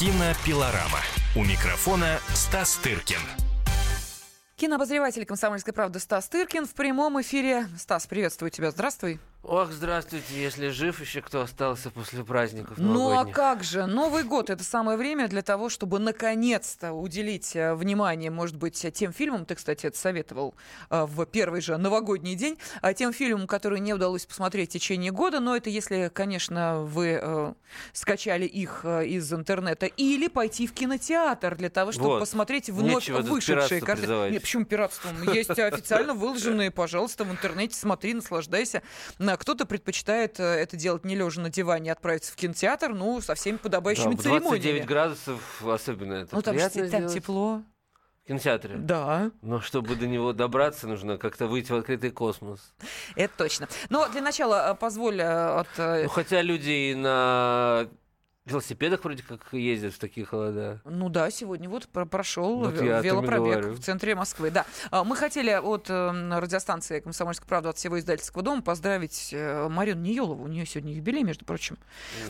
Кинопилорама. У микрофона Стас Тыркин. Кинообозреватель «Комсомольской правды» Стас Тыркин в прямом эфире. Стас, приветствую тебя. Здравствуй. Ох, здравствуйте, если жив еще кто остался после праздников Ну а как же? Новый год – это самое время для того, чтобы наконец-то уделить э, внимание, может быть, тем фильмам, ты, кстати, это советовал э, в первый же новогодний день, а тем фильмам, которые не удалось посмотреть в течение года, но это если, конечно, вы э, скачали их э, из интернета, или пойти в кинотеатр для того, чтобы Вот. посмотреть вновь Нечего вышедшие картины. Нет, почему пиратством? Есть официально выложенные, пожалуйста, в интернете, смотри, наслаждайся. На- Кто-то предпочитает э, это делать не лежа на диване, а отправиться в кинотеатр, ну, со всеми Да, подобающими 29 церемониями. градусов особенно это Ну, там, же там тепло. В кинотеатре. Да, Но чтобы до него добраться, нужно как-то выйти в открытый космос. это точно. Но для начала э, позволь э, от... Ну, хотя люди и на велосипедах вроде как ездят в такие холода. Ну да, сегодня вот про- прошел Вот велопробег в центре Москвы. Да, А, мы хотели от э, радиостанции «Комсомольская правда» от всего издательского дома поздравить э, Марину Ниелову. У нее сегодня юбилей, между прочим.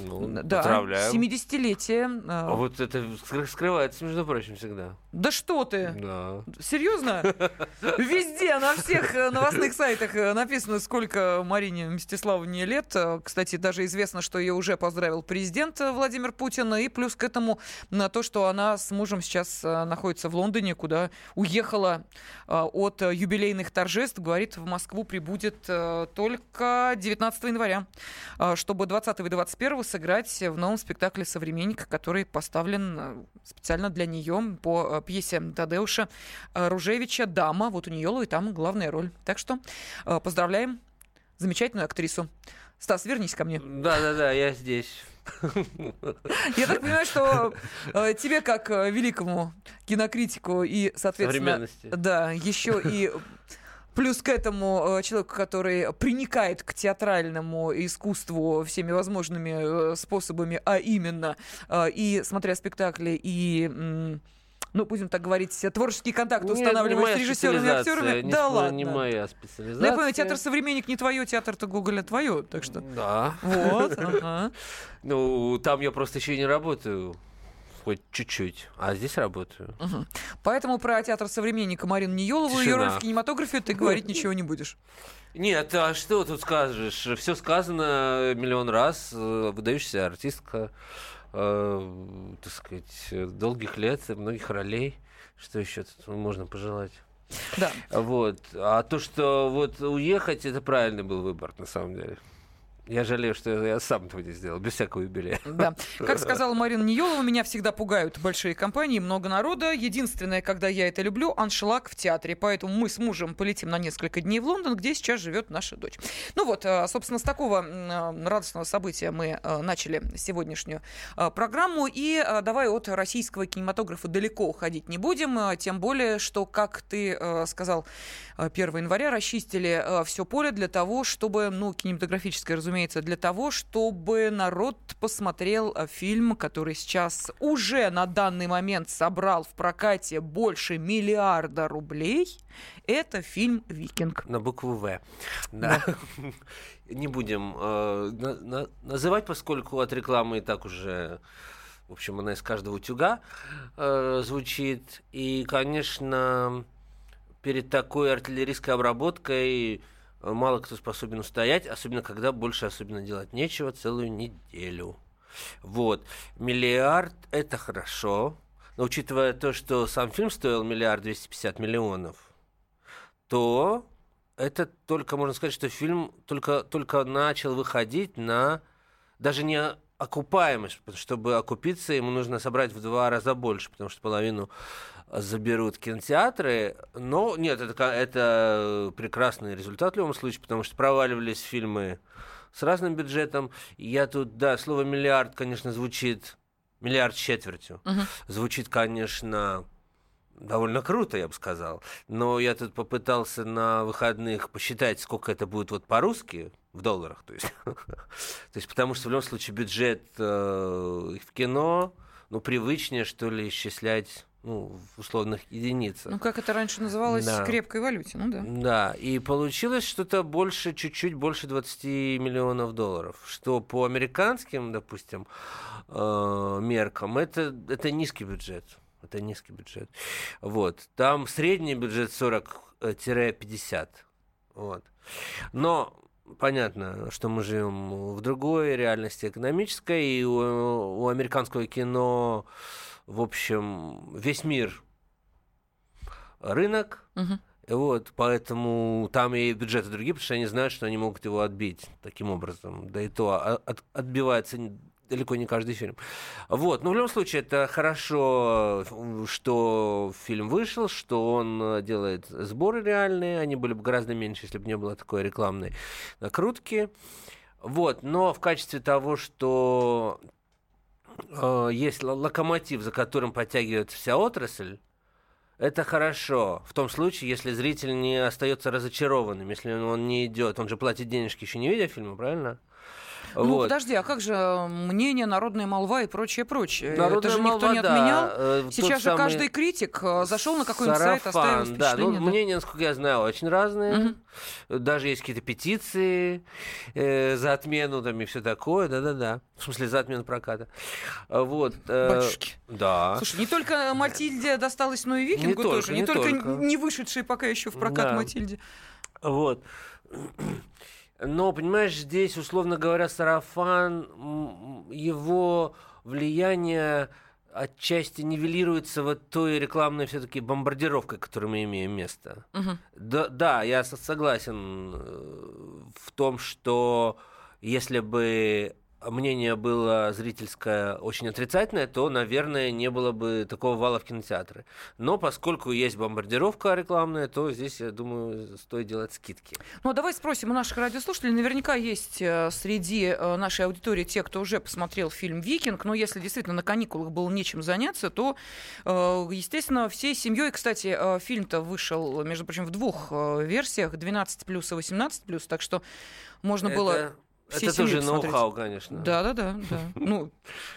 Ну, да, поздравляю. 70-летие. э, А вот это скры- скрывается, между прочим, всегда. Да что ты? Да. Серьезно? Везде, на всех э, новостных сайтах написано, сколько Марине Мстиславовне лет. Кстати, даже известно, что ее уже поздравил президент Владимир Путин. И плюс к этому на то, что она с мужем сейчас э, находится в Лондоне, куда уехала э, от э, юбилейных торжеств. Говорит, в Москву прибудет э, только 19 января, э, чтобы 20 и 21 сыграть в новом спектакле «Современник», который поставлен э, специально для нее по э, пьесе Тадеуша э, Ружевича «Дама». Вот у нее и там главная роль. Так что э, поздравляем замечательную актрису. Стас, вернись ко мне. Да-да-да, я здесь. Я так понимаю, что э, тебе, как э, великому кинокритику и, соответственно, да, еще и плюс к этому э, человеку, который приникает к театральному искусству всеми возможными способами, а именно и смотря спектакли, и ну, будем так говорить, творческие контакты устанавливать с режиссерами и актерами. не да сп- ладно. Не моя Ну, специализация. я понимаю, театр современник не твое, театр-то Гоголя твое, так что. Да. Вот, ага. Ну, там я просто еще и не работаю. Хоть чуть-чуть. А здесь работаю. Мгм. Поэтому про театр современника Марину Ниелову и ее роль в кинематографе ты говорить ничего не будешь. Нет, а что тут скажешь? Все сказано миллион раз. Э, Выдающаяся артистка, э, так сказать, долгих лет, многих ролей. Что еще тут можно пожелать? Да. Вот. А то, что вот уехать, это правильный был выбор, на самом деле. Я жалею, что я сам этого не сделал, без всякого юбилея. Да. Как сказала Марина Ниелова, меня всегда пугают большие компании, много народа. Единственное, когда я это люблю, аншлаг в театре. Поэтому мы с мужем полетим на несколько дней в Лондон, где сейчас живет наша дочь. Ну вот, э, собственно, с такого э, радостного события мы э, начали сегодняшнюю программу. И давай от российского кинематографа далеко уходить не будем. Тем более, что, как ты сказал, э, 1 января расчистили все поле для того, чтобы, ну, кинематографическое, разумеется, для того, чтобы народ посмотрел э, фильм, который сейчас уже на данный момент собрал в прокате больше миллиарда рублей. Это фильм «Викинг». На букву В. Да. Не будем э, на- на- называть, поскольку от рекламы и так уже, в общем, она из каждого утюга э, звучит. И, конечно, перед такой артиллерийской обработкой мало кто способен устоять, особенно когда больше особенно делать нечего целую неделю. Вот. Миллиард – это хорошо. Но учитывая то, что сам фильм стоил миллиард двести пятьдесят миллионов, то это только, можно сказать, что фильм только, только начал выходить на даже не окупаемость, чтобы окупиться, ему нужно собрать в два раза больше, потому что половину заберут кинотеатры. Но нет, это, это прекрасный результат в любом случае, потому что проваливались фильмы с разным бюджетом. Я тут, да, слово миллиард, конечно, звучит миллиард с четвертью. Мгм. Звучит, конечно, довольно круто, я бы сказал. Но я тут попытался на выходных посчитать, сколько это будет вот по-русски в долларах. То есть, то есть потому что в любом случае бюджет э, в кино, ну, привычнее, что ли, исчислять ну, в условных единицах. Ну, как это раньше называлось, Да. крепкой валюте, ну да. Да, и получилось что-то больше, чуть-чуть больше 20 миллионов долларов, что по американским, допустим, э, меркам это, это низкий бюджет. Это низкий бюджет. Вот. Там средний бюджет 40-50. Вот. Но понятно, что мы живем в другой реальности экономической, и у, у американского кино, в общем, весь мир рынок, Мгм. вот, поэтому там и бюджеты другие, потому что они знают, что они могут его отбить таким образом. Да и то а- от- отбивается далеко не каждый фильм. Вот, но в любом случае это хорошо, что фильм вышел, что он э, делает сборы реальные, они были бы гораздо меньше, если бы не было такой рекламной накрутки. Вот, но в качестве того, что э, есть локомотив, за которым подтягивается вся отрасль, это хорошо. В том случае, если зритель не остается разочарованным, если он не идет, он же платит денежки еще не видя фильма, правильно? Ну, Вот. подожди, а как же э, мнение, народная молва и прочее, прочее? Народная Это же никто молва, не да, отменял. э, тот Сейчас же каждый критик э, зашел на какой-нибудь сайт, оставил сарафан, да, ну, впечатление. да. мнения, насколько я знаю, очень разные. Даже есть какие-то петиции э, за отмену там и все такое, да-да-да. В смысле, за отмену проката. Вот. э, Батюшки. Да. Слушай, не только Матильде досталось, но и Викингу Не только, тоже. Не, не только, только. не вышедшие пока еще в прокат Да. Матильде. Вот. Но, понимаешь, здесь, условно говоря, сарафан, его влияние отчасти нивелируется вот той рекламной все-таки бомбардировкой, которую мы имеем место. Мгм. Да, да, я со- согласен э, в том, что если бы мнение было зрительское очень отрицательное, то, наверное, не было бы такого вала в кинотеатры. Но поскольку есть бомбардировка рекламная, то здесь, я думаю, стоит делать скидки. Ну, а давай спросим у наших радиослушателей. Наверняка есть э, среди э, нашей аудитории те, кто уже посмотрел фильм «Викинг». Но если действительно на каникулах было нечем заняться, то, э, естественно, всей семьей... Кстати, фильм-то вышел, между прочим, в двух версиях. 12 плюс и 18 плюс. Так что можно было... Это, всей это тоже ноу-хау, конечно. Да, да, да, да. Ну,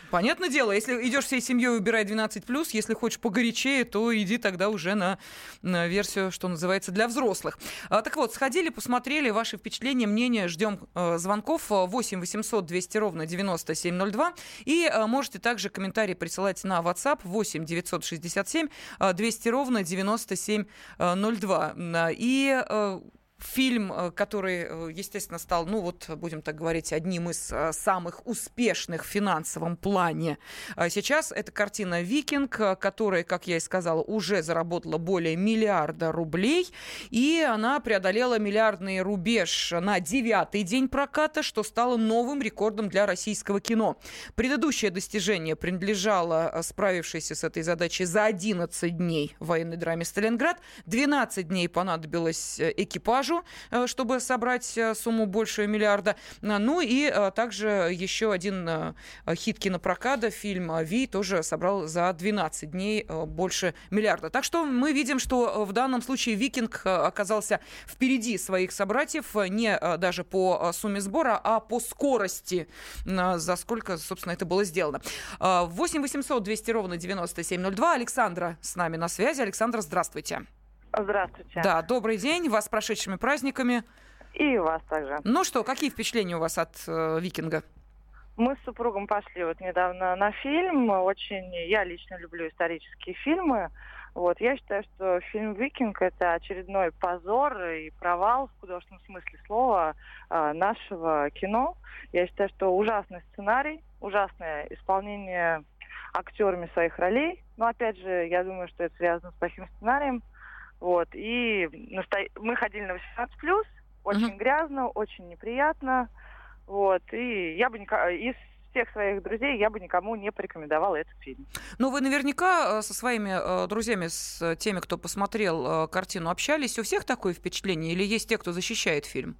понятное дело, если идешь всей семьей, убирай 12 если хочешь погорячее, то иди тогда уже на, на версию, что называется, для взрослых. А, так вот, сходили, посмотрели ваши впечатления, мнения, ждем э, звонков 8 800 200 ровно 9702. И э, можете также комментарии присылать на WhatsApp 8 967 э, 200 ровно 9702. И э, фильм, э, который, э, естественно, стал, ну вот, будем так говорить, одним из э, самых успешных в финансовом плане. А Сейчас это картина «Викинг», которая, как я и сказала, уже заработала более миллиарда рублей, и она преодолела миллиардный рубеж на девятый день проката, что стало новым рекордом для российского кино. Предыдущее достижение принадлежало справившейся с этой задачей за 11 дней военной драме «Сталинград». 12 дней понадобилось экипажу, э, чтобы собрать э, сумму больше миллиарда. А, Ну и э, также еще один э, хит кинопроката, фильм э, «Ви», тоже собрал за 12 дней э, больше миллиарда. Так что мы видим, что э, в данном случае «Викинг» э, оказался впереди своих собратьев э, не э, даже по э, сумме сбора, а по скорости, э, за сколько, собственно, это было сделано. А, 8 800 200 ровно 9702. Александра с нами на связи. Александра, здравствуйте. Здравствуйте. Да, добрый день, вас с прошедшими праздниками. И вас также. Ну что, какие впечатления у вас от э, «Викинга»? Мы с супругом пошли вот недавно на фильм. Очень я лично люблю исторические фильмы. Вот, я считаю, что фильм «Викинг» — это очередной позор и провал в художественном смысле слова а, нашего кино. Я считаю, что ужасный сценарий, ужасное исполнение актерами своих ролей. Но, опять же, я думаю, что это связано с плохим сценарием. Вот, и насто- мы ходили на 18+, очень Мгм. грязно, очень неприятно. Вот, и я бы ника- из всех своих друзей я бы никому не порекомендовала этот фильм. Ну, вы наверняка э, со своими э, друзьями, с теми, кто посмотрел э, картину, общались. У всех такое впечатление? Или есть те, кто защищает фильм?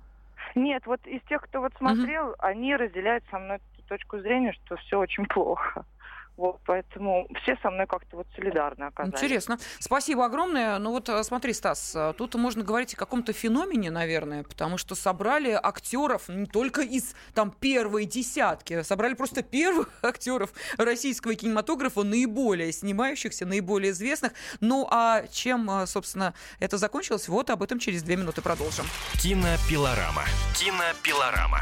Нет, вот из тех, кто вот смотрел, они разделяют со мной точку зрения, что все очень плохо. Вот, поэтому все со мной как-то вот солидарны оказались. Интересно. Спасибо огромное. Ну вот э, смотри, Стас, э, тут можно говорить о каком-то феномене, наверное, потому что собрали актеров не только из там первой десятки, собрали просто первых актеров российского кинематографа, наиболее снимающихся, наиболее известных. Ну а чем, э, собственно, это закончилось, вот об этом через две минуты продолжим. Кинопилорама. Кинопилорама.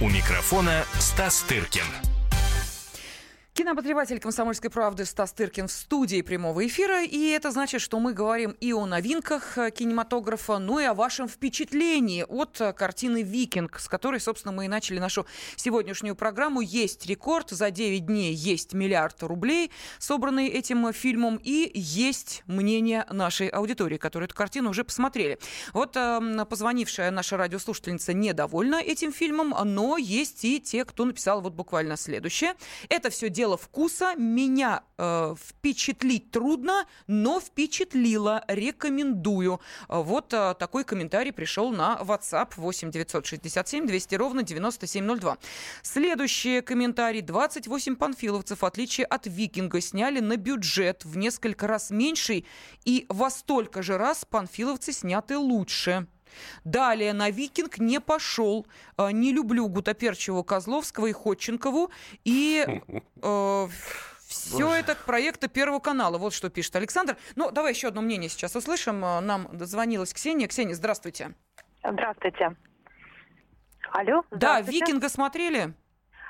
У микрофона Стас Тыркин. Кинообозреватель «Комсомольской правды» Стас Тыркин в студии прямого эфира. И это значит, что мы говорим и о новинках э, кинематографа, но и о вашем впечатлении от э, картины «Викинг», с которой, собственно, мы и начали нашу сегодняшнюю программу. Есть рекорд. За 9 дней есть миллиард рублей, собранные этим фильмом. И есть мнение нашей аудитории, которые эту картину уже посмотрели. Вот э, позвонившая наша радиослушательница недовольна этим фильмом, но есть и те, кто написал вот буквально следующее. Это все дело дело вкуса. Меня э, впечатлить трудно, но впечатлило. Рекомендую. Вот э, такой комментарий пришел на WhatsApp 8 967 200 ровно 9702. Следующий комментарий. 28 панфиловцев, в отличие от «Викинга», сняли на бюджет в несколько раз меньший, и во столько же раз панфиловцы сняты лучше. Далее на «Викинг» не пошел. А, не люблю Гутоперчеву, Козловского и Ходченкову. И э, все это к проекту Первого канала. Вот что пишет Александр. Ну, давай еще одно мнение сейчас услышим. А, нам дозвонилась Ксения. Ксения, здравствуйте. Здравствуйте. Алло, Да, «Викинга» смотрели?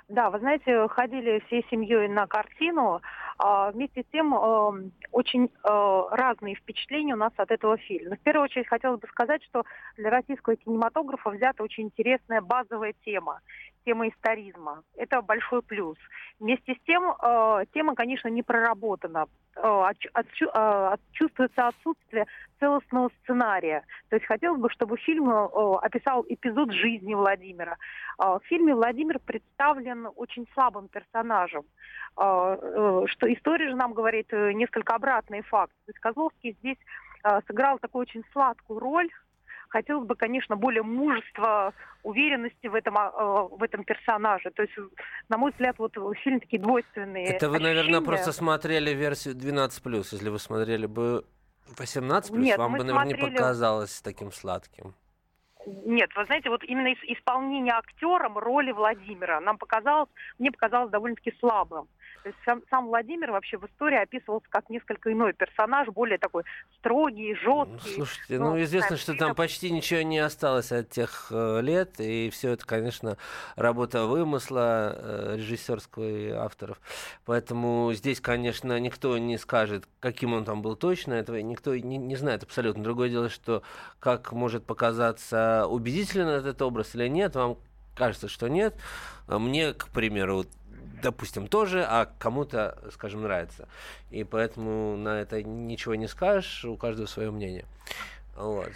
Да, вы знаете, ходили всей семьей на картину. А, вместе с тем эм, очень э, разные впечатления у нас от этого фильма. В первую очередь хотелось бы сказать, что для российского кинематографа взята очень интересная базовая тема тема историзма. Это большой плюс. Вместе с тем, э, тема, конечно, не проработана. Э, от, э, чувствуется отсутствие целостного сценария. То есть хотелось бы, чтобы фильм описал эпизод жизни Владимира. В фильме Владимир представлен очень слабым персонажем. Что история же нам говорит несколько обратный факт. То есть Козловский здесь сыграл такую очень сладкую роль, хотелось бы, конечно, более мужества, уверенности в этом, а, в этом персонаже. То есть, на мой взгляд, вот фильм такие двойственные. Это вы, ощущения. наверное, просто смотрели версию 12+. Если вы смотрели бы 18+, Нет, вам бы, наверное, смотрели... не показалось таким сладким. Нет, вы знаете, вот именно исполнение актером роли Владимира нам показалось, мне показалось довольно-таки слабым. То есть сам, сам Владимир вообще в истории описывался как несколько иной персонаж, более такой строгий, жесткий. Слушайте, ну, ну известно, что там почти ничего не осталось от тех э, лет, и все это, конечно, работа вымысла э, режиссерского и авторов. Поэтому здесь, конечно, никто не скажет, каким он там был точно, этого никто не, не знает абсолютно. Другое дело, что как может показаться убедительно этот образ или нет, вам кажется, что нет. Мне, к примеру, допустим, тоже, а кому-то, скажем, нравится. И поэтому на это ничего не скажешь, у каждого свое мнение. Вот.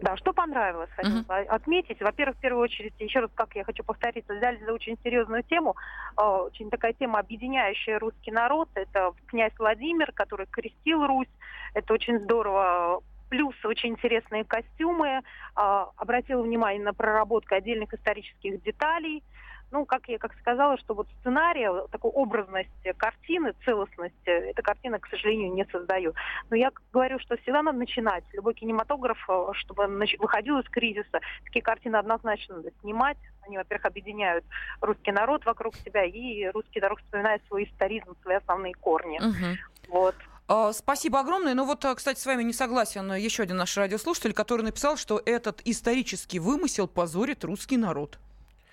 Да, что понравилось, хочу uh-huh. отметить. Во-первых, в первую очередь, еще раз, как я хочу повториться, взяли за очень серьезную тему, э, очень такая тема, объединяющая русский народ. Это князь Владимир, который крестил Русь. Это очень здорово. Плюс очень интересные костюмы. Э, обратила внимание на проработку отдельных исторических деталей ну, как я как сказала, что вот сценария, такой образности картины, целостности, эта картина, к сожалению, не создает. Но я говорю, что всегда надо начинать. Любой кинематограф, э, чтобы выходил из кризиса, такие картины однозначно надо снимать. Они, во-первых, объединяют русский народ вокруг себя, и русский народ вспоминает свой историзм, свои основные корни. Угу. Вот. А, спасибо огромное. Ну вот, э, кстати, с вами не согласен еще один наш радиослушатель, который написал, что этот исторический вымысел позорит русский народ.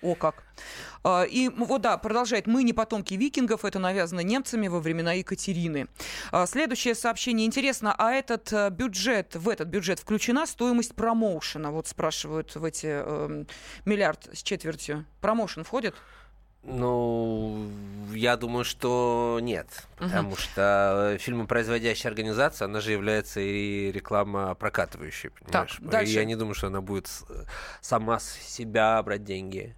О как. А, и вот да, продолжает. Мы не потомки викингов, это навязано немцами во времена Екатерины. А, следующее сообщение. Интересно, а этот э, бюджет, в этот бюджет включена стоимость промоушена? Вот спрашивают в эти э, миллиард с четвертью. Промоушен входит? Ну, я думаю, что нет. Потому что фильмы, производящая организация, она же является и реклама прокатывающей. Понимаешь? Так, дальше. И я не думаю, что она будет сама с себя брать деньги.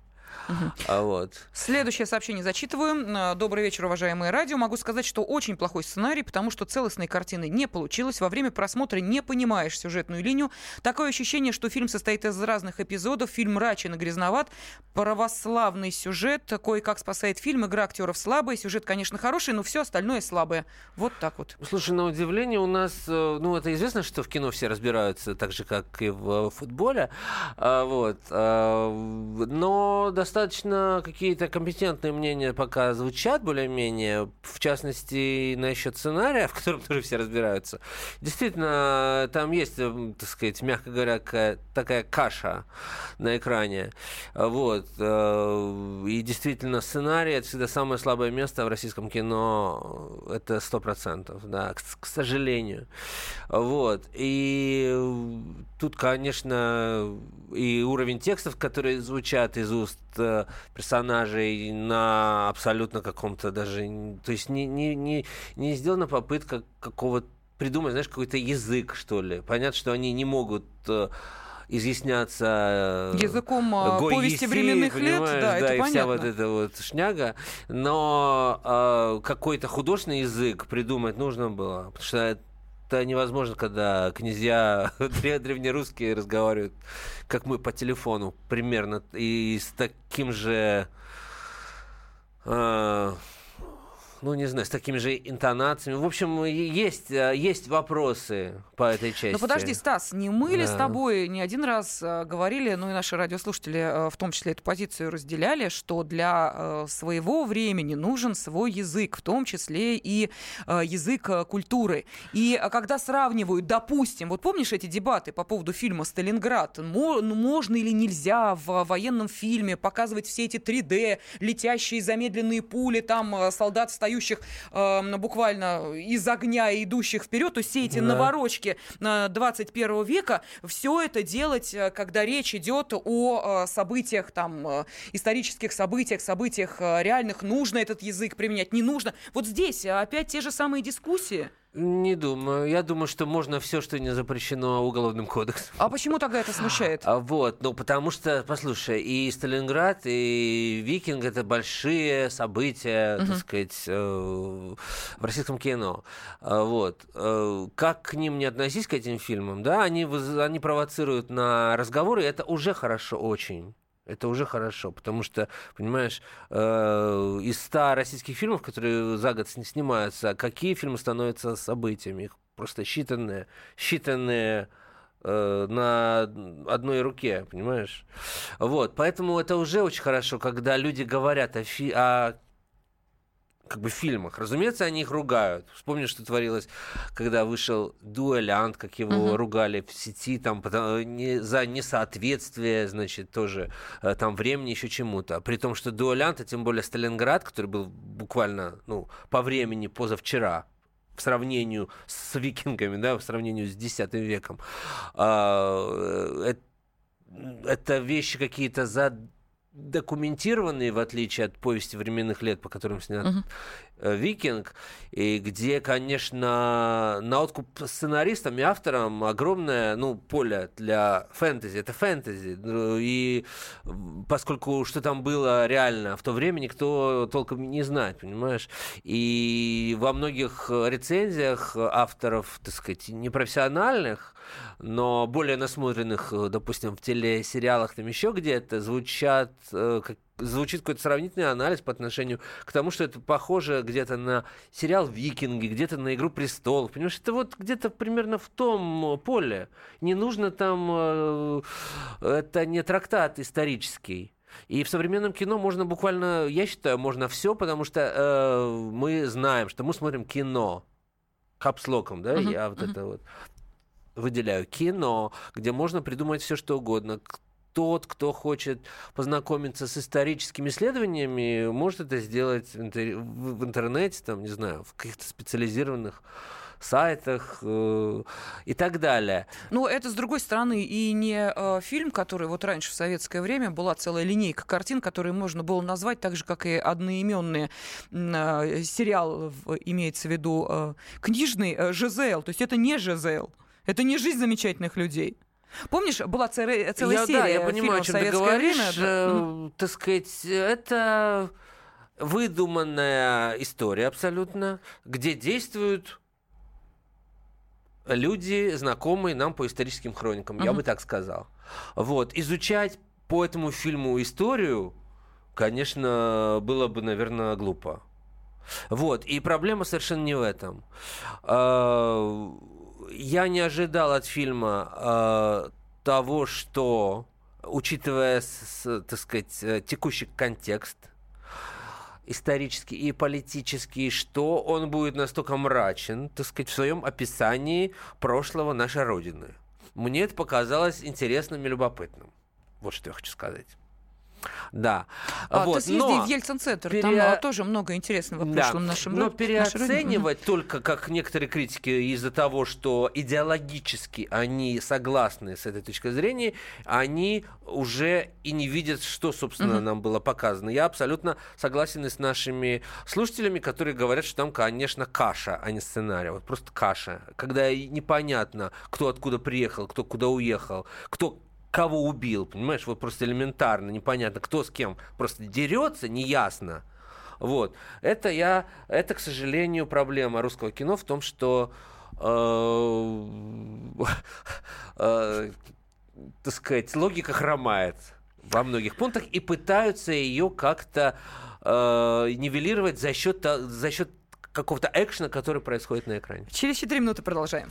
А вот. Следующее сообщение зачитываю. Добрый вечер, уважаемые радио. Могу сказать, что очень плохой сценарий, потому что целостной картины не получилось. Во время просмотра не понимаешь сюжетную линию. Такое ощущение, что фильм состоит из разных эпизодов. Фильм мрачен и грязноват. Православный сюжет кое-как спасает фильм. Игра актеров слабая. Сюжет, конечно, хороший, но все остальное слабое. Вот так вот. Слушай, на удивление у нас, э, ну, это известно, что в кино все разбираются так же, как и в футболе. А, вот. А, но достаточно достаточно какие-то компетентные мнения пока звучат более-менее, в частности, насчет сценария, в котором тоже все разбираются. Действительно, там есть, э, так сказать, мягко говоря, такая каша на экране. Вот. Э, и действительно, сценарий — это всегда самое слабое место в российском кино. Это сто процентов, да, к, к сожалению. Вот. И тут, конечно, и уровень текстов, которые звучат из уст э, персонажей на абсолютно каком-то даже... То есть не, не, не, не сделана попытка какого-то придумать, знаешь, какой-то язык, что ли. Понятно, что они не могут э, изъясняться э, языком повести временных лет, да, да это и понятно. вся вот эта вот шняга, но э, какой-то художественный язык придумать нужно было, потому что это невозможно, когда князья древнерусские разговаривают, как мы по телефону, примерно, и с таким же... Э, ну, не знаю, с такими же интонациями. В общем, есть, э, есть вопросы по этой части. Ну, подожди, Стас, не мы ли да. с тобой не один раз э, говорили, ну и наши радиослушатели э, в том числе эту позицию разделяли, что для своего времени нужен свой язык, в том числе и язык культуры. И когда сравнивают, допустим, вот помнишь эти дебаты по поводу фильма «Сталинград», ну, можно или нельзя в военном фильме показывать все эти 3D, летящие замедленные пули, там солдат стоит достающих э, буквально из огня и идущих вперед, то есть все эти да. наворочки 21 века, все это делать, э, когда речь идет о э, событиях, там, э, исторических событиях, событиях реальных, нужно этот язык применять, не нужно. Вот здесь опять те же самые дискуссии. Не думаю. Я думаю, что можно все, что не запрещено уголовным кодексом. А почему тогда это смущает? А вот, ну потому что, послушай, и Сталинград, и Викинг это большие события, угу. так сказать, э, в российском кино. А вот. Э, как к ним не относись к этим фильмам, да, они, они провоцируют на разговоры, и это уже хорошо очень. Это уже хорошо, потому что, понимаешь, э, из 100 российских фильмов, которые за год снимаются, какие фильмы становятся событиями? Их просто считанные, считанные э, на одной руке, понимаешь? Вот, поэтому это уже очень хорошо, когда люди говорят о, фи- о как бы фильмах. Разумеется, они их ругают. Вспомни, что творилось, когда вышел дуэлянт, как его uh-huh. ругали в сети, там, не, за несоответствие, значит, тоже э, там времени еще чему-то. При том, что дуэлянт, а тем более Сталинград, который был буквально, ну, по времени позавчера, в сравнении с викингами, да, в сравнении с X веком, а, э, это вещи какие-то за документированные, в отличие от повести временных лет, по которым снят uh-huh. Викинг, и где, конечно, на откуп сценаристам и авторам огромное ну, поле для фэнтези. Это фэнтези. И поскольку что там было реально в то время, никто толком не знает, понимаешь? И во многих рецензиях авторов, так сказать, непрофессиональных, но более насмотренных, допустим, в телесериалах там еще где-то, звучат э, как звучит какой-то сравнительный анализ по отношению к тому, что это похоже где-то на сериал «Викинги», где-то на «Игру престолов». Понимаешь, это вот где-то примерно в том поле. Не нужно там... Э, это не трактат исторический. И в современном кино можно буквально, я считаю, можно все, потому что э, мы знаем, что мы смотрим кино капслоком, да, uh-huh, я вот uh-huh. это вот выделяю кино, где можно придумать все что угодно тот, кто хочет познакомиться с историческими исследованиями, может это сделать в интернете, там, не знаю, в каких-то специализированных сайтах э, и так далее. Но это, с другой стороны, и не э, фильм, который вот раньше в советское время была целая линейка картин, которые можно было назвать так же, как и одноименные э, сериал, имеется в виду э, книжный э, ЖЗЛ. То есть это не ЖЗЛ. Это не жизнь замечательных людей. Помнишь, была целая, целая я, серия да, я понимаю, фильмов в советское говоришь, время? Э, так сказать, это выдуманная история абсолютно, где действуют люди, знакомые нам по историческим хроникам, угу. я бы так сказал. Вот, изучать по этому фильму историю, конечно, было бы, наверное, глупо. Вот, и проблема совершенно не в этом. Я не ожидал от фильма э, того, что, учитывая, с, так сказать, э, текущий контекст, исторический и политический, что он будет настолько мрачен, так сказать, в своем описании прошлого нашей Родины. Мне это показалось интересным и любопытным. Вот что я хочу сказать. Да. А, вот. Ты съезди Но в Ельцин-центр, пере... там а, тоже много интересного в прошлом нашем Но переоценивать только, как некоторые критики, из-за того, что идеологически они согласны с этой точкой зрения, они уже и не видят, что, собственно, угу. нам было показано. Я абсолютно согласен и с нашими слушателями, которые говорят, что там, конечно, каша, а не сценарий. Вот просто каша. Когда непонятно, кто откуда приехал, кто куда уехал, кто кого убил, понимаешь, вот просто элементарно, непонятно, кто с кем просто дерется, неясно. Вот. Это я, это, к сожалению, проблема русского кино в том, что э, э, так сказать, логика хромает во многих пунктах и пытаются ее как-то э, нивелировать за счет, за счет какого-то экшена, который происходит на экране. Через 4 минуты продолжаем.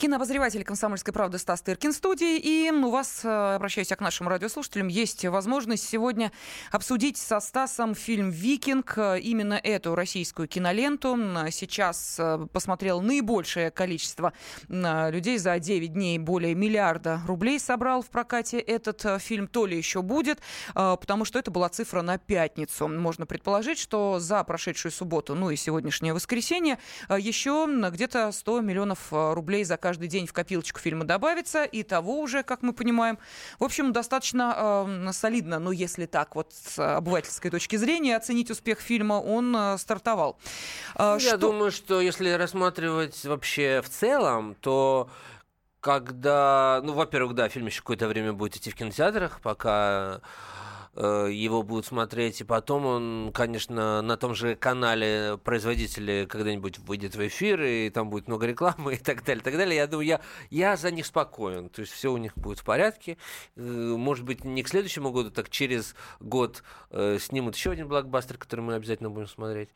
Кинообозреватель «Комсомольской правды» Стас Тыркин в студии. И у вас, э, обращаюсь к нашим радиослушателям, есть возможность сегодня обсудить со Стасом фильм «Викинг». Именно эту российскую киноленту сейчас э, посмотрел наибольшее количество людей. За 9 дней более миллиарда рублей собрал в прокате этот э, фильм. То ли еще будет, потому что это была цифра на пятницу. Можно предположить, что за прошедшую субботу, ну и сегодняшнее воскресенье, еще где-то 100 миллионов рублей за каждый день в копилочку фильма добавится, и того уже, как мы понимаем. В общем, достаточно э, солидно, ну, если так вот с обывательской точки зрения оценить успех фильма, он э, стартовал. Э, Я что... думаю, что если рассматривать вообще в целом, то когда, ну, во-первых, да, фильм еще какое-то время будет идти в кинотеатрах, пока его будут смотреть, и потом он, конечно, на том же канале производители когда-нибудь выйдет в эфир, и там будет много рекламы и так далее, и так далее. Я думаю, я, я за них спокоен, то есть все у них будет в порядке. Э, может быть, не к следующему году, так через год э, снимут еще один блокбастер, который мы обязательно будем смотреть.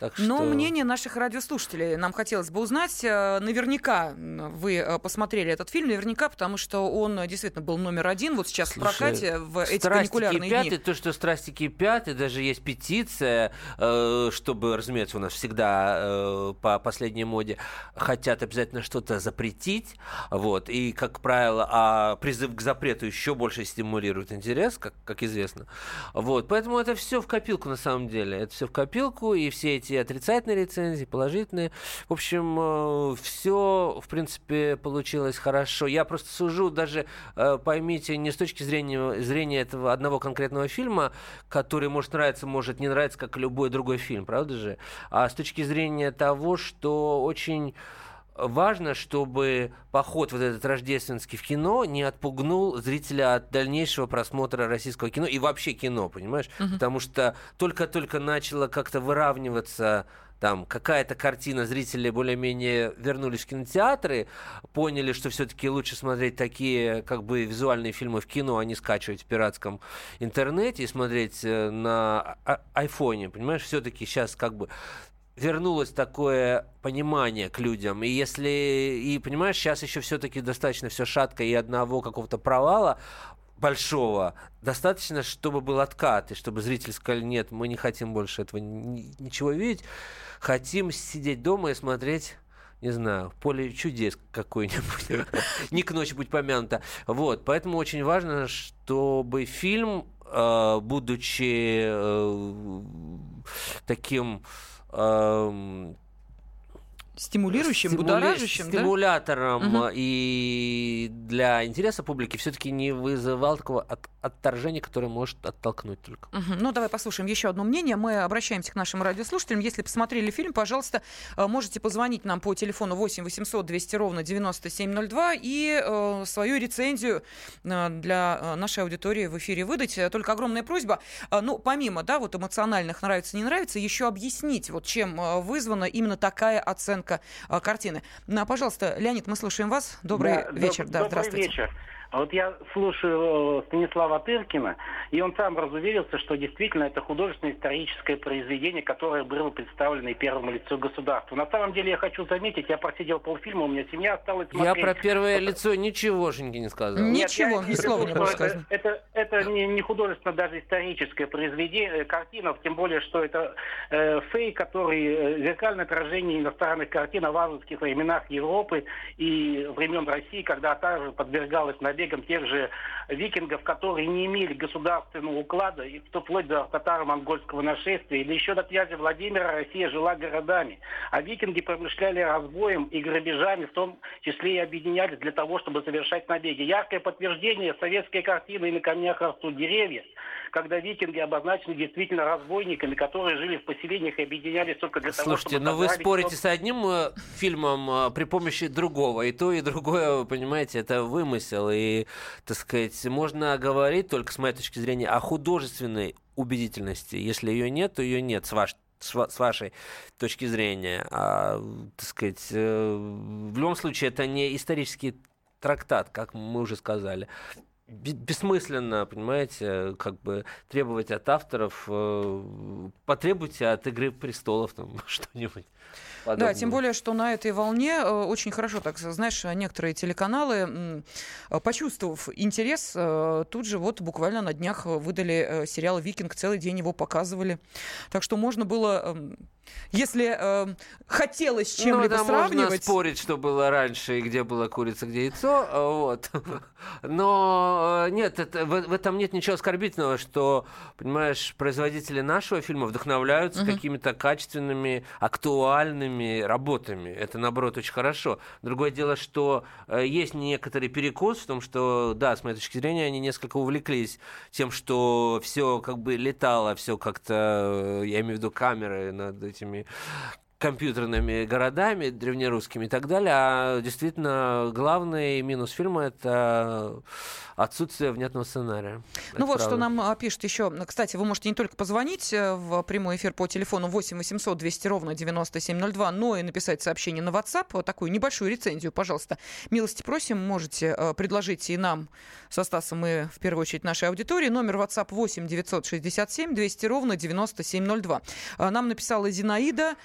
Так что... Но мнение наших радиослушателей нам хотелось бы узнать. Наверняка вы посмотрели этот фильм, наверняка, потому что он действительно был номер один вот сейчас Слушай, в прокате в эти каникулярные кипят, и то, что страсти кипят, и даже есть петиция, э, чтобы, разумеется, у нас всегда э, по последней моде хотят обязательно что-то запретить, вот, и, как правило, а призыв к запрету еще больше стимулирует интерес, как, как известно, вот, поэтому это все в копилку на самом деле, это все в копилку, и все эти отрицательные рецензии, положительные, в общем, э, все, в принципе, получилось хорошо. Я просто сужу даже, поймите, не с точки зрения, зрения этого одного конкретного конкретного фильма, который может нравиться, может не нравиться, как любой другой фильм, правда же? А с точки зрения того, что очень важно, чтобы поход вот этот рождественский в кино не отпугнул зрителя от дальнейшего просмотра российского кино и вообще кино, понимаешь? Угу. Потому что только-только начало как-то выравниваться там какая-то картина, зрители более-менее вернулись в кинотеатры, поняли, что все-таки лучше смотреть такие как бы визуальные фильмы в кино, а не скачивать в пиратском интернете и смотреть э, на а, айфоне, понимаешь, все-таки сейчас как бы вернулось такое понимание к людям. И если, и понимаешь, сейчас еще все-таки достаточно все шатко и одного какого-то провала большого, достаточно, чтобы был откат, и чтобы зрители сказали, нет, мы не хотим больше этого ничего видеть, хотим сидеть дома и смотреть не знаю, поле чудес какой-нибудь. Не к ночи будь помянуто. Вот, поэтому очень важно, чтобы фильм, э, будучи э, таким эм, Стимулирующим, Стимули... будоражащим, Стимулятором да? и для интереса публики все-таки не вызывал такого от, отторжения, которое может оттолкнуть только. Угу. Ну, давай послушаем еще одно мнение. Мы обращаемся к нашим радиослушателям. Если посмотрели фильм, пожалуйста, э, можете позвонить нам по телефону 8 800 200 ровно 9702 и э, свою рецензию э, для э, нашей аудитории в эфире выдать. Только огромная просьба, э, ну, помимо, да, вот эмоциональных нравится, не нравится, еще объяснить, вот чем вызвана именно такая оценка картины. Ну, пожалуйста, Леонид, мы слушаем вас. Добрый да, вечер. да, добрый здравствуйте. вечер. А вот я слушаю э, Станислава Тыркина, и он сам разуверился, что действительно это художественное историческое произведение, которое было представлено и первому лицу государства. На самом деле я хочу заметить, я просидел полфильма, у меня семья осталась смотреть. Я про первое это... лицо ничегошеньки не сказал. Нет, Ничего, ни слова не было сказано. Это, это, это не, не художественно даже историческое произведение, э, картина, тем более, что это э, фейк, который э, зеркальное отражение иностранных картин о важных временах Европы и времен России, когда также подвергалась набегу набегом тех же викингов, которые не имели государственного уклада, и вплоть до татаро-монгольского нашествия, или еще до князя Владимира Россия жила городами. А викинги промышляли разбоем и грабежами, в том числе и объединялись для того, чтобы совершать набеги. Яркое подтверждение советские картины «И на камнях растут деревья», когда викинги обозначены действительно разбойниками, которые жили в поселениях и объединялись только для Слушайте, того, чтобы... Слушайте, но вы спорите с одним э, фильмом э, при помощи другого. И то, и другое, понимаете, это вымысел. И, так сказать, можно говорить только с моей точки зрения о художественной убедительности. Если ее нет, то ее нет, с вашей с вашей точки зрения. А, так сказать, э, в любом случае, это не исторический трактат, как мы уже сказали бессмысленно, понимаете, как бы требовать от авторов, э, потребуйте от «Игры престолов» там что-нибудь. Подобного. Да, тем более, что на этой волне э, очень хорошо, так знаешь, некоторые телеканалы, почувствовав интерес, э, тут же вот буквально на днях выдали сериал «Викинг», целый день его показывали. Так что можно было эм, если э, хотелось чем-либо ну, да, сравнивать... можно спорить, что было раньше и где была курица, где яйцо, э, вот. Но э, нет, это, в, в этом нет ничего оскорбительного, что, понимаешь, производители нашего фильма вдохновляются угу. какими-то качественными, актуальными работами. Это, наоборот, очень хорошо. Другое дело, что э, есть некоторый перекос в том, что, да, с моей точки зрения, они несколько увлеклись тем, что все как бы летало, все как-то, э, я имею в виду камеры над этими компьютерными городами древнерусскими и так далее. А действительно, главный минус фильма это отсутствие внятного сценария. Ну это вот, правда. что нам а, пишет еще. Кстати, вы можете не только позвонить э, в прямой эфир по телефону 8 800 200 ровно 9702, но и написать сообщение на WhatsApp, вот такую небольшую рецензию, пожалуйста. Милости просим, можете э, предложить и нам со Стасом и, в первую очередь, нашей аудитории. Номер WhatsApp 8 967 200 ровно 9702. Э, нам написала Зинаида.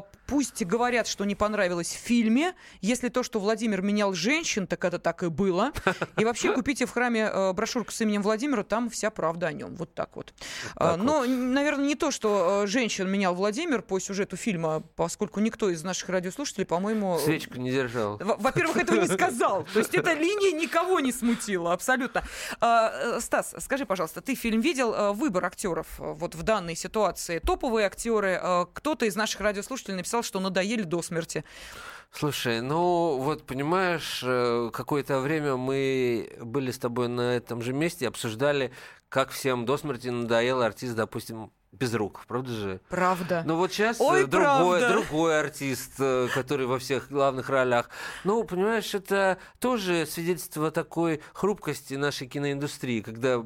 help Пусть говорят, что не понравилось в фильме. Если то, что Владимир менял женщин, так это так и было. И вообще купите в храме э, брошюрку с именем Владимира, там вся правда о нем. Вот так вот. Так Но, вот. наверное, не то, что э, женщин менял Владимир по сюжету фильма, поскольку никто из наших радиослушателей, по-моему... Свечку не держал. Во-первых, этого не сказал. То есть эта линия никого не смутила, абсолютно. А, э, Стас, скажи, пожалуйста, ты фильм видел? Выбор актеров вот в данной ситуации. Топовые актеры. Кто-то из наших радиослушателей написал, что надоели до смерти. Слушай, ну вот понимаешь, э, какое-то время мы были с тобой на этом же месте и обсуждали, как всем до смерти надоел артист, допустим, без рук, правда же? Правда. Ну вот сейчас Ой, другой, другой артист, э, который во всех главных ролях. Ну, понимаешь, это тоже свидетельство такой хрупкости нашей киноиндустрии, когда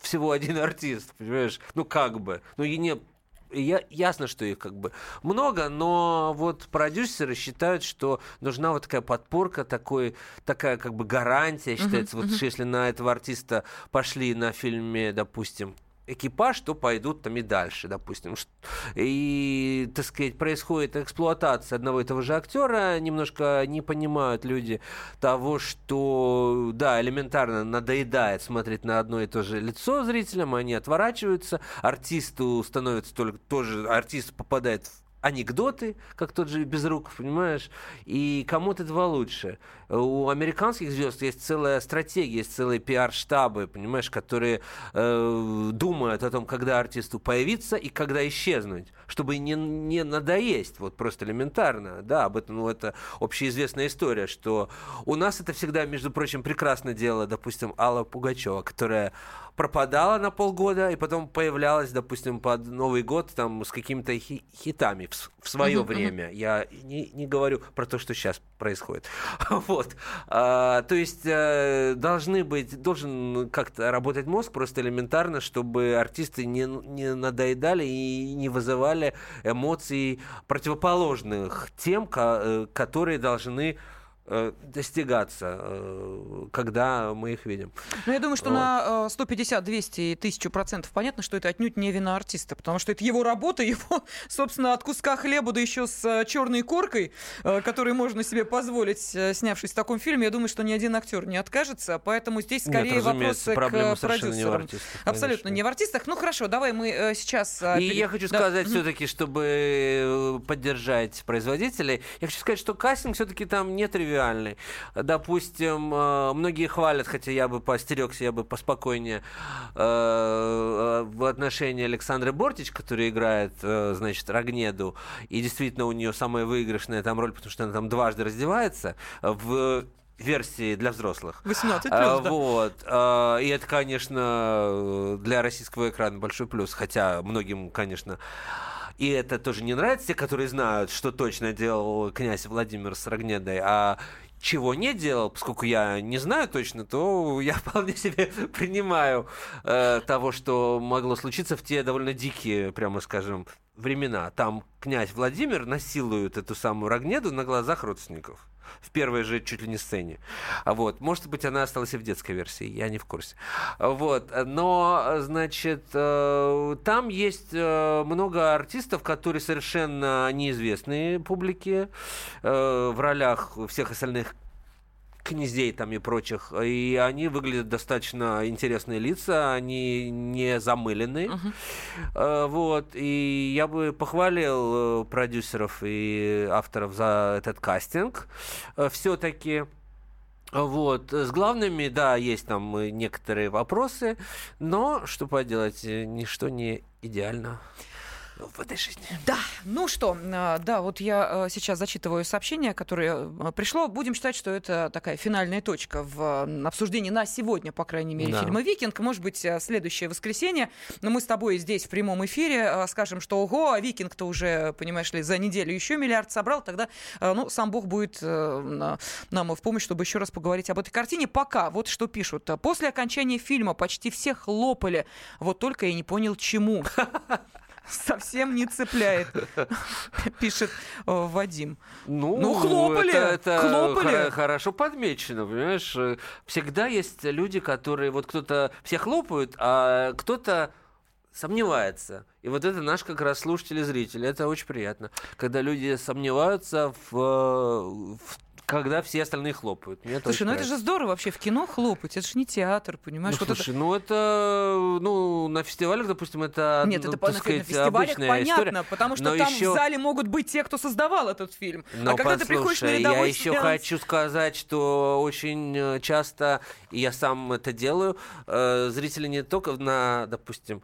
всего один артист, понимаешь? Ну как бы. Ну и не я, ясно, что их как бы много, но вот продюсеры считают, что нужна вот такая подпорка, такой, такая как бы гарантия, считается, uh-huh, вот uh-huh. если на этого артиста пошли на фильме, допустим, экипаж, то пойдут там и дальше, допустим. И, так сказать, происходит эксплуатация одного и того же актера, немножко не понимают люди того, что, да, элементарно надоедает смотреть на одно и то же лицо зрителям, они отворачиваются, артисту становится только тоже, артист попадает в анекдоты, как тот же Безруков, понимаешь? И кому-то этого лучше. У американских звезд есть целая стратегия, есть целые пиар-штабы, понимаешь, которые э, думают о том, когда артисту появиться и когда исчезнуть, чтобы не, не надоесть, вот просто элементарно. Да, об этом, ну, это общеизвестная история, что у нас это всегда, между прочим, прекрасно дело, допустим, Алла Пугачева, которая пропадала на полгода и потом появлялась, допустим, под Новый год там с какими-то хи- хитами в, в свое uh-huh, время. Я не, не говорю про то, что сейчас происходит. вот. А, то есть а, должны быть, должен как-то работать мозг просто элементарно, чтобы артисты не, не надоедали и не вызывали эмоций противоположных тем, э, которые должны достигаться, э, когда мы их видим. Ну, я думаю, что вот. на 150, 200 и 1000 процентов понятно, что это отнюдь не вина артиста, потому что это его работа, его, собственно, от куска хлеба, да еще с э, черной коркой, который можно себе позволить, снявшись в таком фильме. Я думаю, что ни один актер не откажется, поэтому здесь скорее Нет, вопросы к продюсерам. Не в артистах, Абсолютно не в артистах. Ну хорошо, давай мы сейчас... И перед... я хочу да. сказать все-таки, чтобы поддержать производителей, я хочу сказать, что кастинг все-таки там не тривиальный тривиальный. Допустим, э, многие хвалят, хотя я бы постерегся, я бы поспокойнее э, в отношении Александры Бортич, которая играет, э, значит, Рогнеду, и действительно у нее самая выигрышная там роль, потому что она там дважды раздевается в версии для взрослых. 18 плюс, а, да. Вот. А, и это, конечно, для российского экрана большой плюс. Хотя многим, конечно, и это тоже не нравится, те, которые знают, что точно делал князь Владимир с Рогнедой, а чего не делал, поскольку я не знаю точно, то я вполне себе принимаю э, того, что могло случиться в те довольно дикие, прямо скажем, времена. Там князь Владимир насилует эту самую Рогнеду на глазах родственников в первой же чуть ли не сцене. А вот. Может быть, она осталась и в детской версии, я не в курсе. Вот. Но, значит, э, там есть э, много артистов, которые совершенно неизвестные публике э, в ролях всех остальных князей там и прочих, и они выглядят достаточно интересные лица, они не замылены, uh-huh. вот, и я бы похвалил э, продюсеров и авторов за этот кастинг, э, все-таки. Вот. С главными, да, есть там некоторые вопросы, но что поделать, ничто не идеально в этой жизни. Да, ну что, а, да, вот я а, сейчас зачитываю сообщение, которое пришло. Будем считать, что это такая финальная точка в обсуждении на сегодня, по крайней мере, да. фильма «Викинг». Может быть, следующее воскресенье. Но мы с тобой здесь в прямом эфире скажем, что ого, а «Викинг»-то уже, понимаешь ли, за неделю еще миллиард собрал. Тогда, ну, сам Бог будет э, нам в помощь, чтобы еще раз поговорить об этой картине. Пока, вот что пишут. После окончания фильма почти все хлопали. Вот только я не понял, чему. совсем не цепляет, пишет э, Вадим. Ну, ну хлопали, это, это хлопали. хорошо подмечено, понимаешь? Всегда есть люди, которые, вот кто-то, все хлопают, а кто-то сомневается. И вот это наш как раз слушатель и зритель. Это очень приятно, когда люди сомневаются в, в когда все остальные хлопают. Мне слушай, ну это же здорово вообще в кино хлопать, это же не театр, понимаешь? Ну, вот слушай, это... ну это, ну на фестивалях, допустим, это, Нет, ну, это так сказать, на фестивалях понятно, история. потому что там еще... в зале могут быть те, кто создавал этот фильм. Но а когда послушай, ты приходишь на рядовой я еще сеанс... хочу сказать, что очень э, часто, и я сам это делаю, э, зрители не только на, допустим,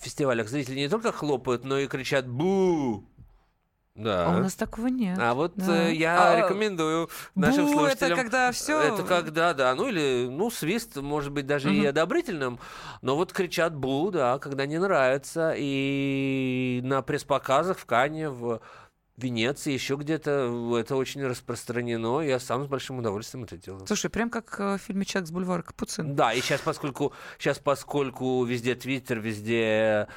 фестивалях зрители не только хлопают, но и кричат «бу!» Да. А у нас такого нет. А вот да. э, я а, рекомендую нашим бу, слушателям. Это когда все. Это когда, да, ну или ну свист, может быть даже угу. и одобрительным, но вот кричат бу, да, когда не нравится и на пресс-показах в Кане в Венеции, еще где-то это очень распространено. Я сам с большим удовольствием это делаю. Слушай, прям как э, в фильме «Человек с бульвара Капуцин». Да, и сейчас, поскольку, сейчас, поскольку везде Твиттер, везде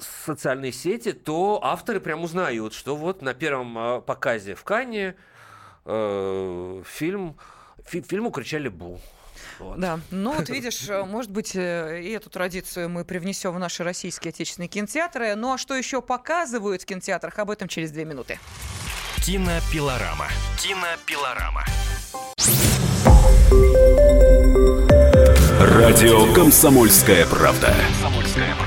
социальные сети, то авторы прям узнают, что вот на первом э, показе в Канне э, фильм, фи, фильму кричали «Бу». Вот. Да, ну вот видишь, э, может быть, э, и эту традицию мы привнесем в наши российские отечественные кинотеатры. Ну а что еще показывают в кинотеатрах, об этом через две минуты. Кинопилорама. Кинопилорама. Радио «Комсомольская правда».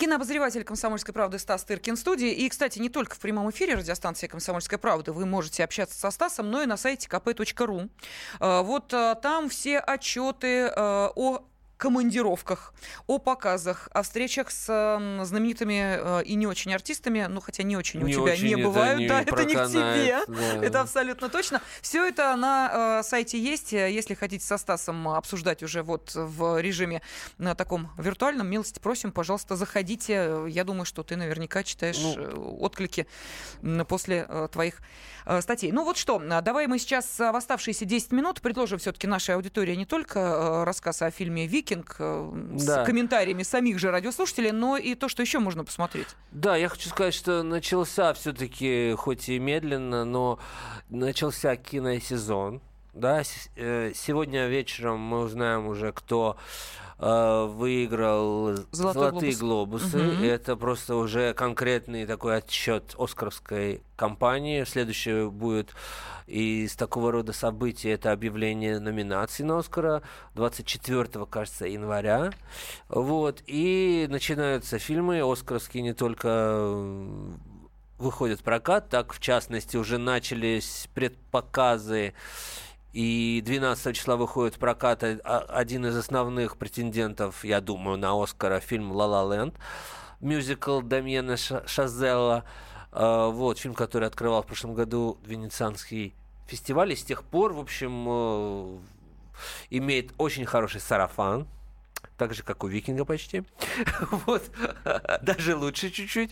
Кинообозреватель «Комсомольской правды» Стас Тыркин студии. И, кстати, не только в прямом эфире радиостанции «Комсомольская правда» вы можете общаться со Стасом, но и на сайте kp.ru. А, вот а, там все отчеты а, о командировках, о показах, о встречах с э, знаменитыми э, и не очень артистами, ну хотя не очень не у тебя очень, не бывают, не да, это не к тебе, да. это абсолютно точно. Все это на э, сайте есть, если хотите со Стасом обсуждать уже вот в режиме на таком виртуальном, милости просим, пожалуйста, заходите. Я думаю, что ты наверняка читаешь ну, э, отклики после э, твоих э, статей. Ну вот что, давай мы сейчас в оставшиеся 10 минут предложим все-таки нашей аудитории не только рассказ о фильме «Вики», «Викинг» э, да. с комментариями самих же радиослушателей, но и то, что еще можно посмотреть. Да, я хочу сказать, что начался все-таки, хоть и медленно, но начался киносезон. Да, э, сегодня вечером мы узнаем уже, кто э, выиграл Золотой золотые глобус. глобусы. Угу. Это просто уже конкретный такой отчет Оскаровской кампании. Следующее будет из такого рода событий это объявление номинаций на Оскара 24, кажется, января. Вот. И начинаются фильмы оскаровские не только выходят в прокат, так, в частности, уже начались предпоказы и 12 числа выходит в прокат один из основных претендентов, я думаю, на Оскара фильм «Ла Ла Ленд», мюзикл Дамьена Шазелла. А, вот, фильм, который открывал в прошлом году Венецианский фестиваль, и с тех пор, в общем, э, имеет очень хороший сарафан, так же, как у Викинга почти. вот. Даже лучше чуть-чуть.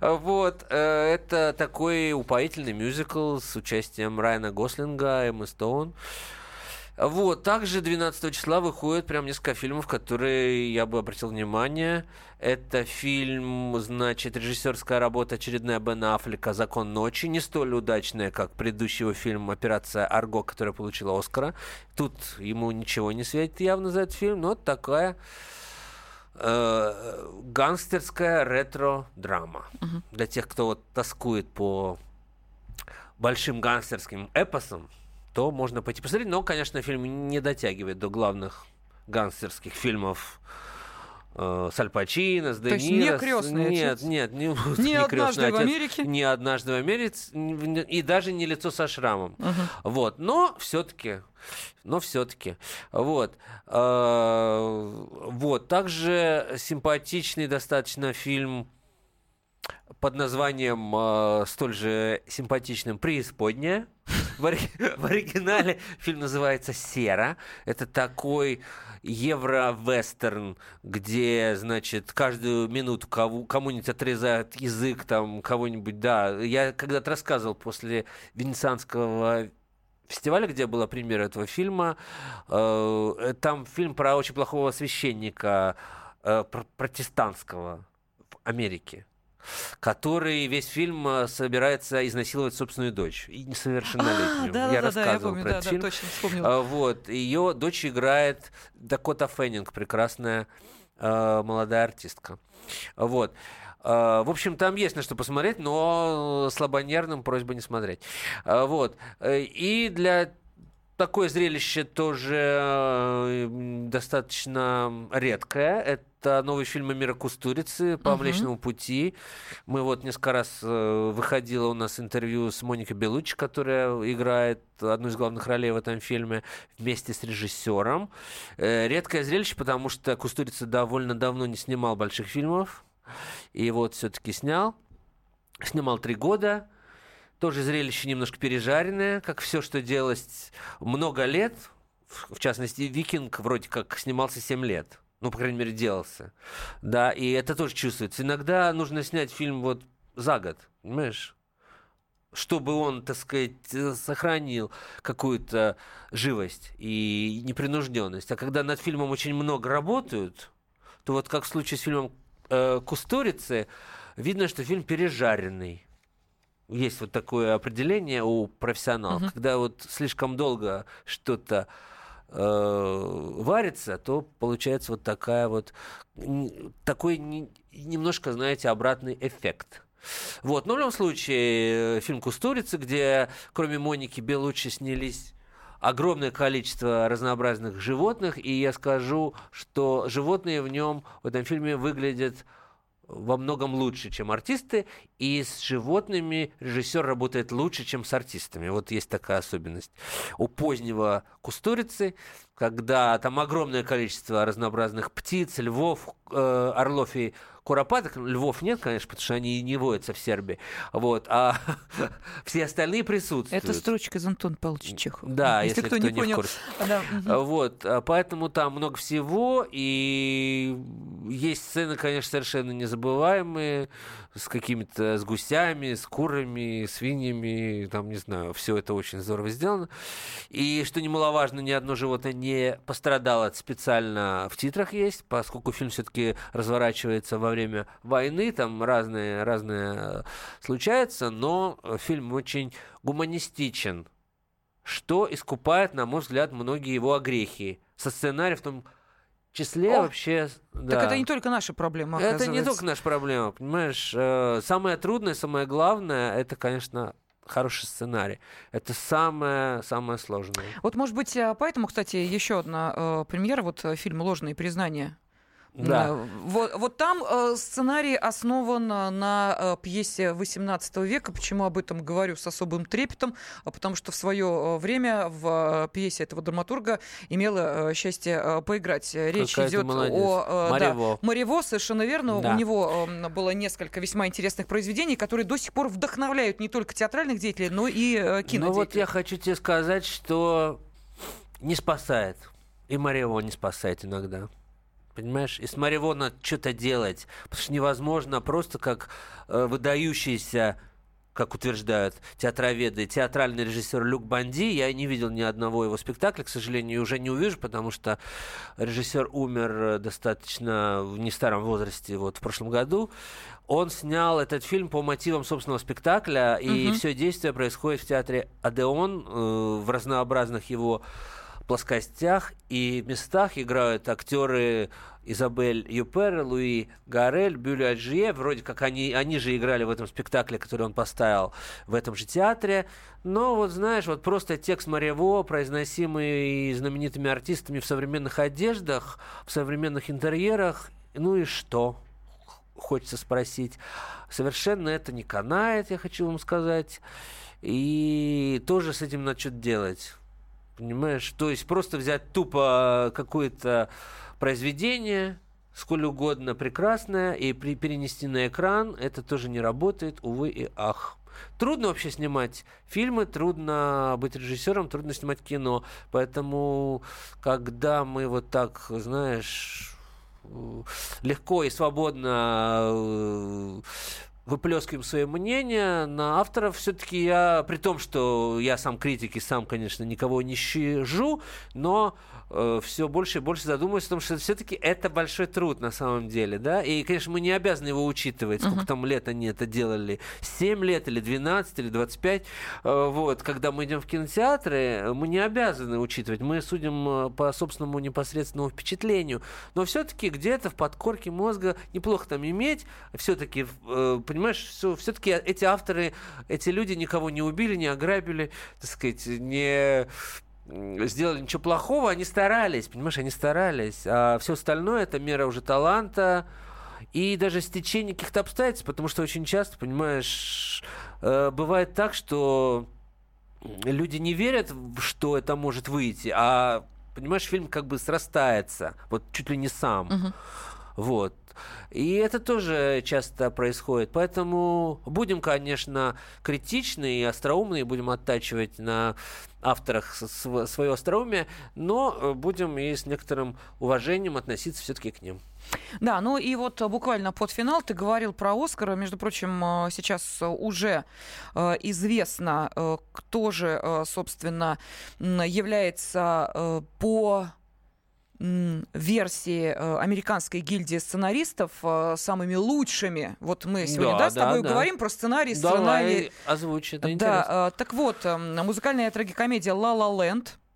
Вот. Э, это такой упоительный мюзикл с участием Райана Гослинга, Эммы Стоун. Вот, также 12 числа выходит прям несколько фильмов, которые я бы обратил внимание. Это фильм, значит, режиссерская работа очередная Бен Аффлека «Закон ночи». Не столь удачная, как предыдущего фильм «Операция Арго», которая получила Оскара. Тут ему ничего не светит явно за этот фильм, но такая э, гангстерская ретро-драма. Угу. Для тех, кто вот тоскует по большим гангстерским эпосам, то можно пойти посмотреть. Но, конечно, фильм не дотягивает до главных гангстерских фильмов э, с Аль Пачино, с Де Ниро. не крестный Нет, отец. нет, не, не, не однажды отец, в Америке. Не однажды в Америке. И даже не лицо со шрамом. Uh-huh. Вот. Но все-таки. Но все-таки. Вот. Э, вот. Также симпатичный достаточно фильм под названием э, столь же симпатичным «Преисподняя». В, оригинале фильм называется «Сера». Это такой евро-вестерн, где, значит, каждую минуту кого, кому-нибудь отрезают язык, там, кого-нибудь, да. Я когда-то рассказывал после Венецианского фестиваля, где была премьера этого фильма, э, там фильм про очень плохого священника э, протестантского в Америке который весь фильм э, собирается изнасиловать собственную дочь, и несовершеннолетнюю. А, да, я да, рассказывал да, я помню, про да, этот да, фильм. точно вспомнил. А, вот, ее дочь играет Дакота Феннинг, прекрасная э, молодая артистка. Вот. Uh, в общем, там есть на что посмотреть, но слабонервным просьба не смотреть. Uh, вот. И для такое зрелище тоже достаточно редкое. Это новый фильм Мира Кустурицы по uh-huh. Млечному пути. Мы вот несколько раз э, выходило у нас интервью с Моникой Белучи, которая играет одну из главных ролей в этом фильме вместе с режиссером. Э, редкое зрелище, потому что Кустурица довольно давно не снимал больших фильмов. И вот все-таки снял. Снимал три года. Тоже зрелище немножко пережаренное, как все, что делалось много лет. В частности, «Викинг» вроде как снимался 7 лет. Ну, по крайней мере, делался. Да, и это тоже чувствуется. Иногда нужно снять фильм вот за год, понимаешь? чтобы он, так сказать, сохранил какую-то живость и непринужденность. А когда над фильмом очень много работают, то вот как в случае с фильмом э, «Кустурицы», видно, что фильм пережаренный. Есть вот такое определение у профессионалов. Uh-huh. Когда вот слишком долго что-то э, варится, то получается вот такая вот такой немножко, знаете, обратный эффект. Вот. Но в любом случае, э, фильм «Кустурица», где кроме Моники Белучи снялись огромное количество разнообразных животных, и я скажу, что животные в нем, в этом фильме, выглядят во многом лучше, чем артисты, и с животными режиссер работает лучше, чем с артистами. Вот есть такая особенность. У позднего Кустурицы, когда там огромное количество разнообразных птиц, львов, э, орлов и куропаток, львов нет, конечно, потому что они не водятся в Сербии, вот, а все остальные присутствуют. Это строчка из Антона Павловича Чехова. Да, если, если кто, кто не, не понял. в курсе. Да. Вот, а поэтому там много всего, и есть сцены, конечно, совершенно незабываемые, с какими-то с гусями, с курами, свиньями, там, не знаю, все это очень здорово сделано. И, что немаловажно, ни одно животное не пострадало от специально в титрах есть, поскольку фильм все-таки разворачивается во время войны, там разные, разные случается, но фильм очень гуманистичен, что искупает, на мой взгляд, многие его огрехи. Со сценарием в том числе О, вообще... Да. Так это не только наша проблема, Это не только наша проблема, понимаешь? Э, самое трудное, самое главное, это, конечно, хороший сценарий. Это самое, самое сложное. Вот, может быть, э, поэтому, кстати, еще одна э, премьера, вот э, фильм «Ложные признания» Да. Вот, вот там э, сценарий основан на э, пьесе 18 века. Почему об этом говорю с особым трепетом? Потому что в свое э, время в э, пьесе этого драматурга имела э, счастье э, поиграть. Речь Какая идет о... Э, Марево. Да, Марево, совершенно верно. Да. У него э, было несколько весьма интересных произведений, которые до сих пор вдохновляют не только театральных деятелей, но и э, кинодеятелей. Ну вот я хочу тебе сказать, что не спасает. И Марево не спасает иногда понимаешь? И с Маривона что-то делать, потому что невозможно просто как э, выдающийся как утверждают театроведы, театральный режиссер Люк Банди. Я не видел ни одного его спектакля, к сожалению, и уже не увижу, потому что режиссер умер э, достаточно в не старом возрасте, вот в прошлом году. Он снял этот фильм по мотивам собственного спектакля, и угу. все действие происходит в театре Адеон э, в разнообразных его плоскостях и местах играют актеры Изабель Юпер, Луи Гарель, Бюлю Аджие. Вроде как они, они же играли в этом спектакле, который он поставил в этом же театре. Но вот знаешь, вот просто текст Марево, произносимый знаменитыми артистами в современных одеждах, в современных интерьерах. Ну и что? Хочется спросить. Совершенно это не канает, я хочу вам сказать. И тоже с этим надо что-то делать. Понимаешь? То есть просто взять тупо какое-то произведение, сколь угодно прекрасное, и при, перенести на экран, это тоже не работает, увы и ах. Трудно вообще снимать фильмы, трудно быть режиссером, трудно снимать кино. Поэтому, когда мы вот так, знаешь, легко и свободно э, выплескиваем свое мнение на авторов. Все-таки я, при том, что я сам критик и сам, конечно, никого не щажу, но э, все больше и больше задумываюсь о том, что все-таки это большой труд на самом деле, да, и, конечно, мы не обязаны его учитывать, сколько uh-huh. там лет они это делали, 7 лет или 12 или 25, э, вот, когда мы идем в кинотеатры, мы не обязаны учитывать, мы судим э, по собственному непосредственному впечатлению, но все-таки где-то в подкорке мозга неплохо там иметь, все-таки, э, понимаешь, все, все-таки эти авторы, эти люди никого не убили, не ограбили, так сказать, не сделали ничего плохого, они старались, понимаешь, они старались. А все остальное это мера уже таланта и даже стечение каких-то обстоятельств, потому что очень часто, понимаешь, э, бывает так, что люди не верят, что это может выйти, а понимаешь, фильм как бы срастается, вот чуть ли не сам. Вот. И это тоже часто происходит. Поэтому будем, конечно, критичны и остроумны, и будем оттачивать на авторах свое остроумие, но э, будем и с некоторым уважением относиться все-таки к ним. Да, ну и вот буквально под финал ты говорил про Оскара. Между прочим, э, сейчас уже э, известно, кто же, собственно, является по версии э, американской гильдии сценаристов э, самыми лучшими. Вот мы сегодня да, да, с тобой да. говорим про сценарий. Давай, сценарий... озвучь, это да, интересно. Э, так вот, музыкальная трагикомедия «Ла Ла Ленд» э,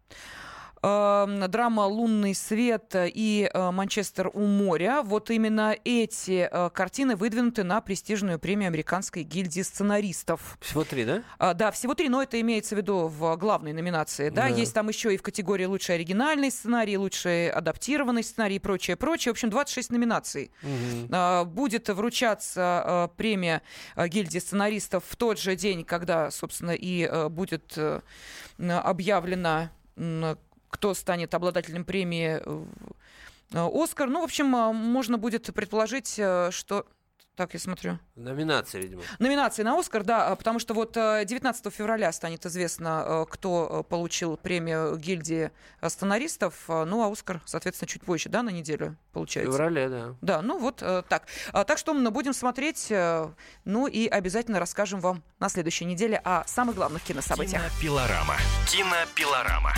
драма «Лунный свет» и э, «Манчестер у моря». Вот именно эти э, картины выдвинуты на престижную премию Американской гильдии сценаристов. Всего три, да? А, да, всего три, но это имеется в виду в главной номинации. Да? да. Есть там еще и в категории «Лучший оригинальный сценарий», «Лучший адаптированный сценарий» и прочее, прочее. В общем, 26 номинаций. Угу. Будет вручаться а, премия гильдии сценаристов в тот же день, когда, собственно, и будет объявлена кто станет обладателем премии э, Оскар. Ну, в общем, э, можно будет предположить, э, что так, я смотрю. Номинация, видимо. Номинация на Оскар, да, потому что вот 19 февраля станет известно, кто получил премию гильдии сценаристов, ну, а Оскар, соответственно, чуть позже, да, на неделю получается. В феврале, да. Да, ну вот так. Так что мы будем смотреть, ну и обязательно расскажем вам на следующей неделе о самых главных кинособытиях. Кинопилорама. Кинопилорама.